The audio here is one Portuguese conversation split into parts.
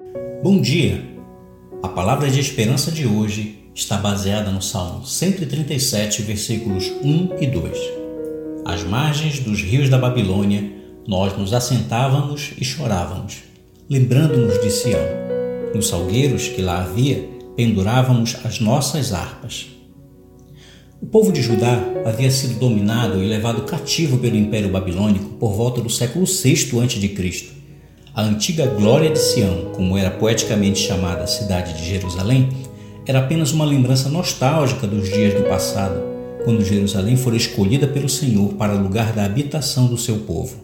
Bom dia! A palavra de esperança de hoje está baseada no Salmo 137, versículos 1 e 2. Às margens dos rios da Babilônia, nós nos assentávamos e chorávamos, lembrando-nos de Sião. Nos salgueiros que lá havia, pendurávamos as nossas harpas. O povo de Judá havia sido dominado e levado cativo pelo Império Babilônico por volta do século VI a.C. A antiga glória de Sião, como era poeticamente chamada a cidade de Jerusalém, era apenas uma lembrança nostálgica dos dias do passado, quando Jerusalém fora escolhida pelo Senhor para lugar da habitação do seu povo.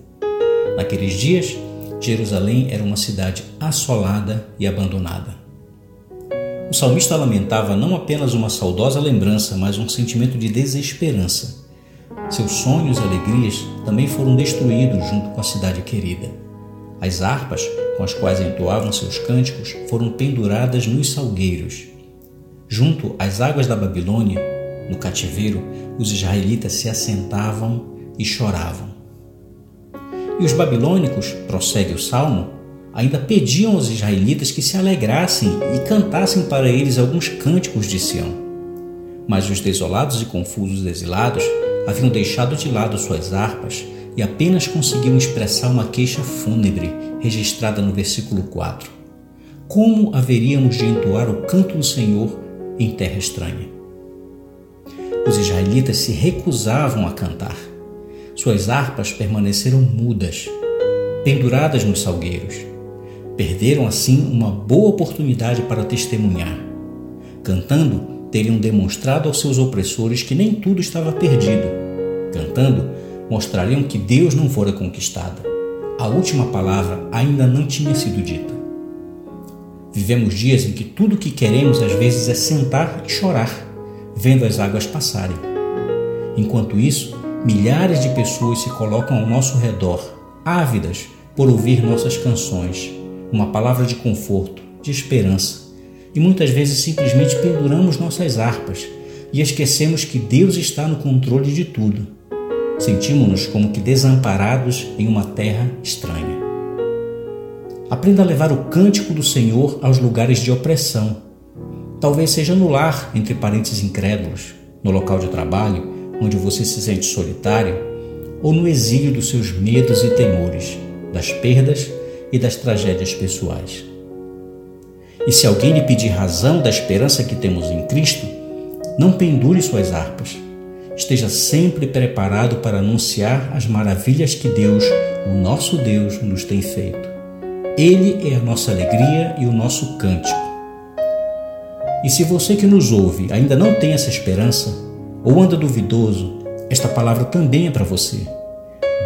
Naqueles dias, Jerusalém era uma cidade assolada e abandonada. O salmista lamentava não apenas uma saudosa lembrança, mas um sentimento de desesperança. Seus sonhos e alegrias também foram destruídos junto com a cidade querida. As harpas com as quais entoavam seus cânticos foram penduradas nos salgueiros. Junto às águas da Babilônia, no cativeiro, os israelitas se assentavam e choravam. E os babilônicos, prossegue o salmo, ainda pediam aos israelitas que se alegrassem e cantassem para eles alguns cânticos de Sião. Mas os desolados e confusos exilados haviam deixado de lado suas harpas e apenas conseguiu expressar uma queixa fúnebre registrada no versículo 4. Como haveríamos de entoar o canto do Senhor em terra estranha? Os israelitas se recusavam a cantar. Suas harpas permaneceram mudas, penduradas nos salgueiros. Perderam assim uma boa oportunidade para testemunhar. Cantando, teriam demonstrado aos seus opressores que nem tudo estava perdido. Cantando, mostrariam que Deus não fora conquistado. A última palavra ainda não tinha sido dita. Vivemos dias em que tudo o que queremos às vezes é sentar e chorar, vendo as águas passarem. Enquanto isso, milhares de pessoas se colocam ao nosso redor, ávidas por ouvir nossas canções, uma palavra de conforto, de esperança, e muitas vezes simplesmente penduramos nossas harpas e esquecemos que Deus está no controle de tudo sentimos-nos como que desamparados em uma terra estranha. Aprenda a levar o cântico do Senhor aos lugares de opressão. Talvez seja no lar, entre parentes incrédulos, no local de trabalho, onde você se sente solitário, ou no exílio dos seus medos e temores, das perdas e das tragédias pessoais. E se alguém lhe pedir razão da esperança que temos em Cristo, não pendure suas harpas esteja sempre preparado para anunciar as maravilhas que Deus, o nosso Deus, nos tem feito. Ele é a nossa alegria e o nosso cântico. E se você que nos ouve ainda não tem essa esperança, ou anda duvidoso, esta palavra também é para você.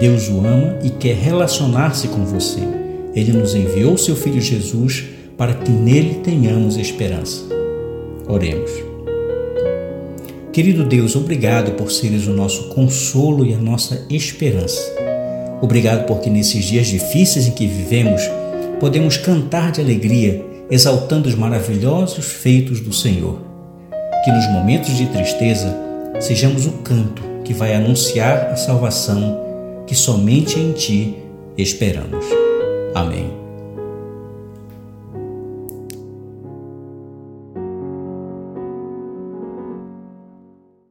Deus o ama e quer relacionar-se com você. Ele nos enviou seu Filho Jesus para que nele tenhamos esperança. Oremos. Querido Deus, obrigado por seres o nosso consolo e a nossa esperança. Obrigado porque nesses dias difíceis em que vivemos, podemos cantar de alegria, exaltando os maravilhosos feitos do Senhor. Que nos momentos de tristeza sejamos o canto que vai anunciar a salvação que somente em Ti esperamos. Amém.